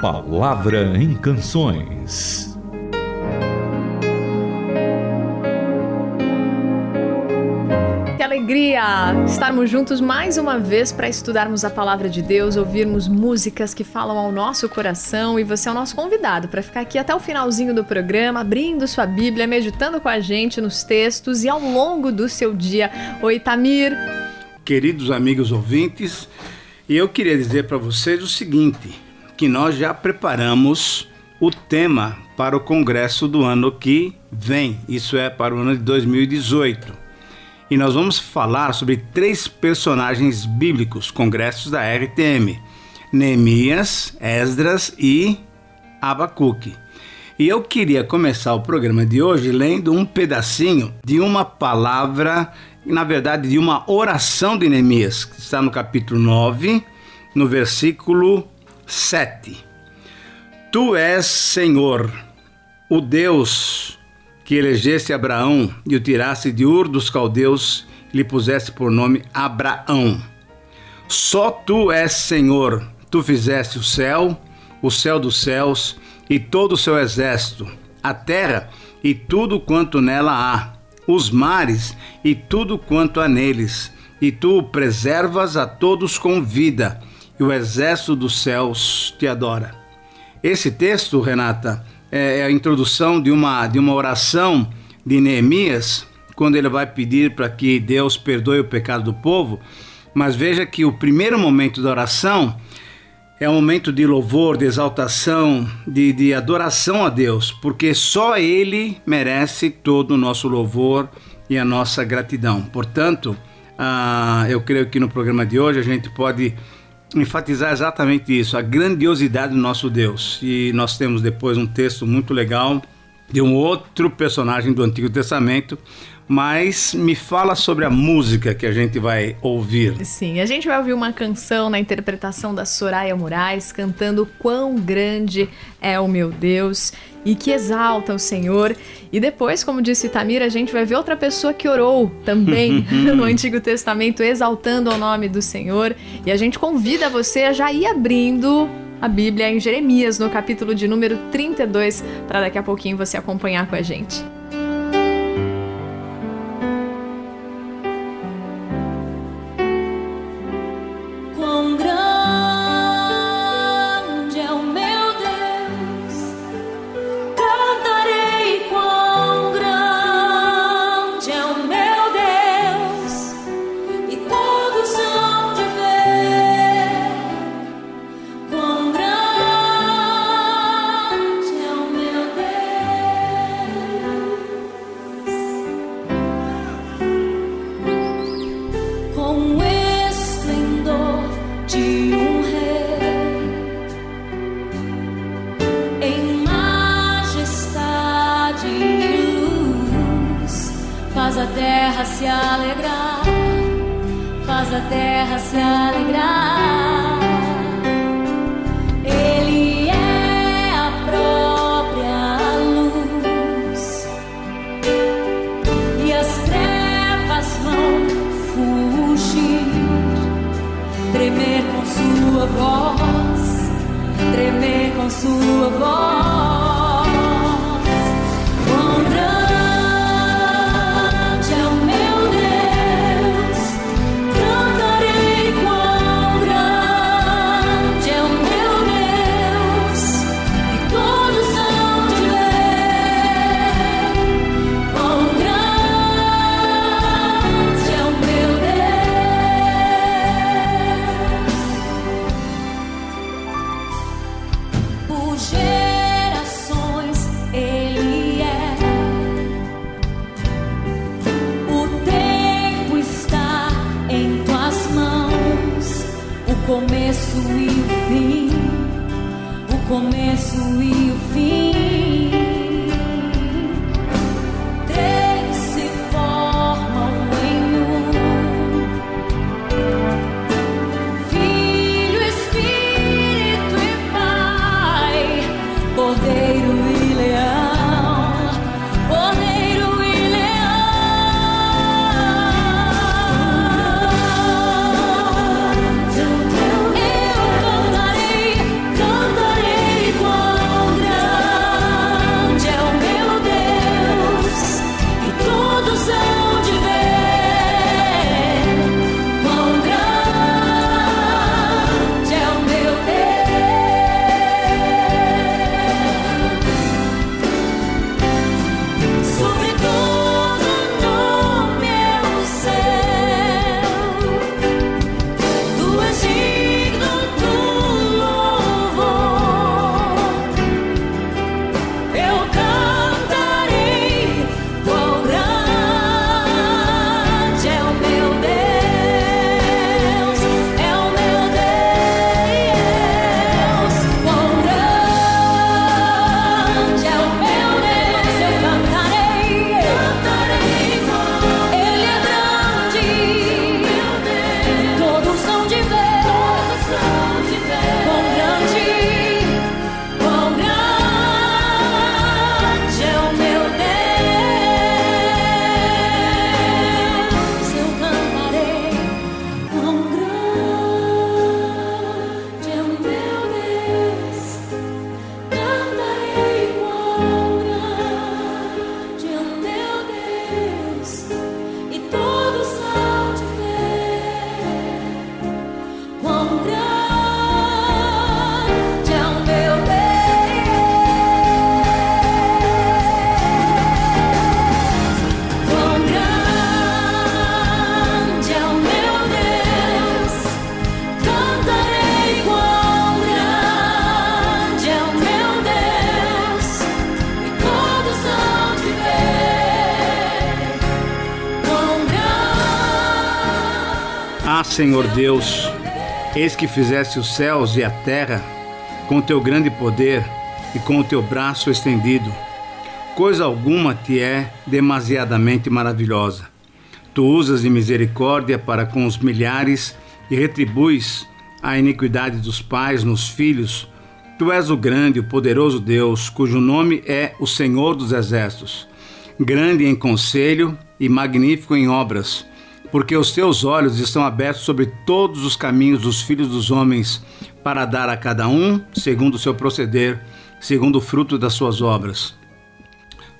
Palavra em Canções. Que alegria estarmos juntos mais uma vez para estudarmos a palavra de Deus, ouvirmos músicas que falam ao nosso coração e você é o nosso convidado para ficar aqui até o finalzinho do programa, abrindo sua Bíblia, meditando com a gente nos textos e ao longo do seu dia. Oi, Tamir. Queridos amigos ouvintes, eu queria dizer para vocês o seguinte: que nós já preparamos o tema para o congresso do ano que vem, isso é para o ano de 2018. E nós vamos falar sobre três personagens bíblicos, congressos da RTM: Neemias, Esdras e Abacuque. E eu queria começar o programa de hoje lendo um pedacinho de uma palavra, na verdade, de uma oração de Neemias, que está no capítulo 9, no versículo 7. Tu és Senhor, o Deus que elegeste Abraão e o tiraste de Ur dos caldeus e lhe puseste por nome Abraão. Só tu és Senhor, tu fizeste o céu, o céu dos céus e todo o seu exército, a terra e tudo quanto nela há, os mares e tudo quanto há neles, e tu preservas a todos com vida e o exército dos céus te adora. Esse texto, Renata, é a introdução de uma, de uma oração de Neemias, quando ele vai pedir para que Deus perdoe o pecado do povo. Mas veja que o primeiro momento da oração é um momento de louvor, de exaltação, de, de adoração a Deus, porque só Ele merece todo o nosso louvor e a nossa gratidão. Portanto, ah, eu creio que no programa de hoje a gente pode enfatizar exatamente isso, a grandiosidade do nosso Deus. E nós temos depois um texto muito legal de um outro personagem do Antigo Testamento, mas me fala sobre a música que a gente vai ouvir. Sim, a gente vai ouvir uma canção na interpretação da Soraya Moraes cantando Quão Grande é o Meu Deus e que exalta o Senhor. E depois, como disse Tamir, a gente vai ver outra pessoa que orou também no Antigo Testamento, exaltando o nome do Senhor. E a gente convida você a já ir abrindo a Bíblia em Jeremias, no capítulo de número 32, para daqui a pouquinho você acompanhar com a gente. faz a terra se alegrar. Ele é a própria luz e as trevas vão fugir, tremer com sua voz, tremer com sua voz. Senhor Deus, eis que fizeste os céus e a terra com teu grande poder e com o teu braço estendido. Coisa alguma te é demasiadamente maravilhosa. Tu usas de misericórdia para com os milhares e retribuis a iniquidade dos pais nos filhos. Tu és o grande, o poderoso Deus, cujo nome é o Senhor dos Exércitos, grande em conselho e magnífico em obras, porque os teus olhos estão abertos sobre todos os caminhos dos filhos dos homens, para dar a cada um segundo o seu proceder, segundo o fruto das suas obras.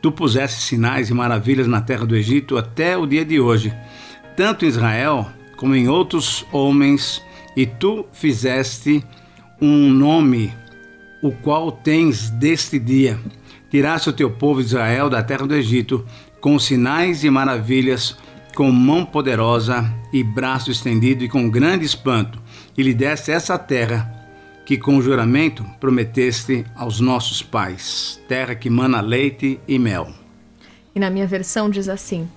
Tu puseste sinais e maravilhas na terra do Egito até o dia de hoje, tanto em Israel como em outros homens, e tu fizeste um nome, o qual tens deste dia. Tiraste o teu povo Israel da terra do Egito, com sinais e maravilhas, com mão poderosa e braço estendido e com grande espanto, e lhe deste essa terra que com juramento prometeste aos nossos pais, terra que mana leite e mel. E na minha versão diz assim: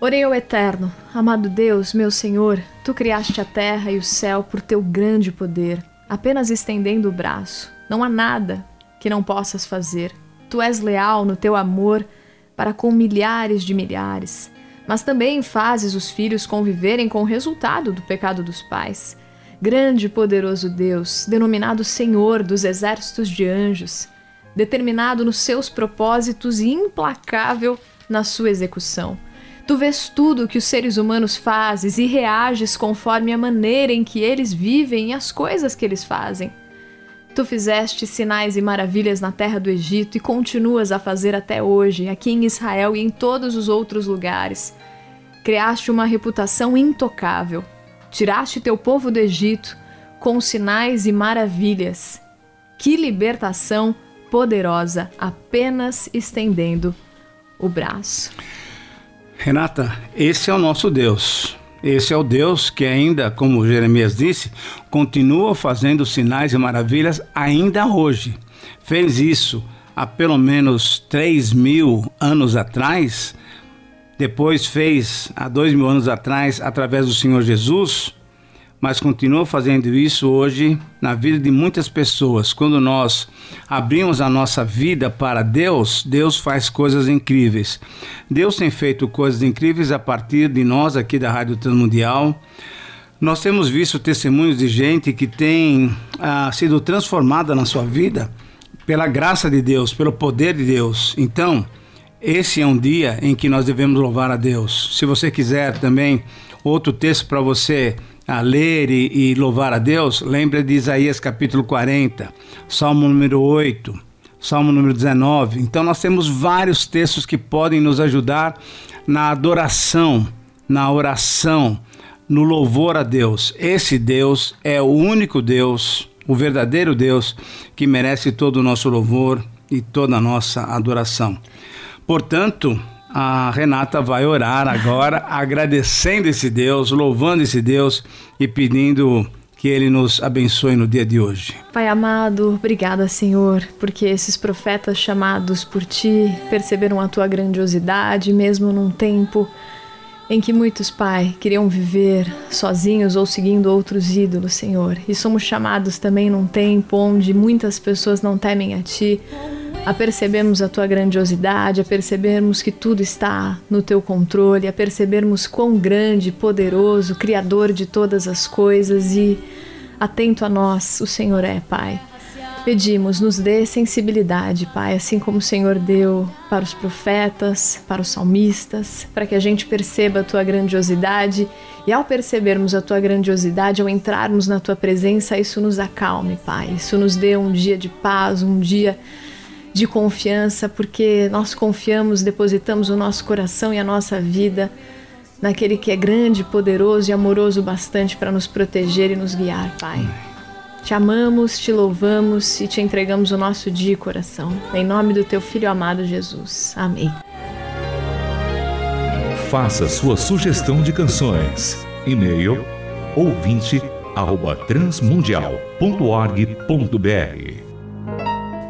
Orei ao Eterno, amado Deus, meu Senhor, tu criaste a terra e o céu por teu grande poder, apenas estendendo o braço. Não há nada que não possas fazer. Tu és leal no teu amor para com milhares de milhares, mas também fazes os filhos conviverem com o resultado do pecado dos pais. Grande e poderoso Deus, denominado Senhor dos exércitos de anjos, determinado nos seus propósitos e implacável na sua execução. Tu vês tudo o que os seres humanos fazes e reages conforme a maneira em que eles vivem e as coisas que eles fazem. Tu fizeste sinais e maravilhas na terra do Egito e continuas a fazer até hoje, aqui em Israel e em todos os outros lugares. Criaste uma reputação intocável Tiraste teu povo do Egito com sinais e maravilhas. Que libertação poderosa, apenas estendendo o braço. Renata, esse é o nosso Deus. Esse é o Deus que ainda, como Jeremias disse, continua fazendo sinais e maravilhas ainda hoje. Fez isso há pelo menos 3 mil anos atrás depois fez há dois mil anos atrás através do Senhor Jesus, mas continua fazendo isso hoje na vida de muitas pessoas. Quando nós abrimos a nossa vida para Deus, Deus faz coisas incríveis. Deus tem feito coisas incríveis a partir de nós aqui da Rádio Transmundial. Nós temos visto testemunhos de gente que tem ah, sido transformada na sua vida pela graça de Deus, pelo poder de Deus. Então, esse é um dia em que nós devemos louvar a Deus. Se você quiser também outro texto para você a ler e, e, louvar a Deus, lembre de Isaías capítulo 40, Salmo número 8, Salmo número 19. Então nós temos vários textos que podem nos ajudar na adoração, na oração, no louvor a Deus. Esse Deus é o único Deus, o verdadeiro Deus que merece todo o nosso louvor e toda a nossa adoração. Portanto, a Renata vai orar agora, agradecendo esse Deus, louvando esse Deus e pedindo que Ele nos abençoe no dia de hoje. Pai amado, obrigada, Senhor, porque esses profetas chamados por Ti perceberam a Tua grandiosidade, mesmo num tempo em que muitos, Pai, queriam viver sozinhos ou seguindo outros ídolos, Senhor. E somos chamados também num tempo onde muitas pessoas não temem a Ti a percebermos a tua grandiosidade, a percebermos que tudo está no teu controle, a percebermos quão grande, poderoso, criador de todas as coisas e atento a nós o Senhor é, Pai. Pedimos, nos dê sensibilidade, Pai, assim como o Senhor deu para os profetas, para os salmistas, para que a gente perceba a tua grandiosidade e ao percebermos a tua grandiosidade, ao entrarmos na tua presença, isso nos acalme, Pai. Isso nos dê um dia de paz, um dia de confiança, porque nós confiamos, depositamos o nosso coração e a nossa vida naquele que é grande, poderoso e amoroso bastante para nos proteger e nos guiar, Pai. Te amamos, te louvamos e te entregamos o nosso dia e coração. Em nome do teu filho amado Jesus. Amém. Faça sua sugestão de canções. E-mail ouvinte@transmundial.org.br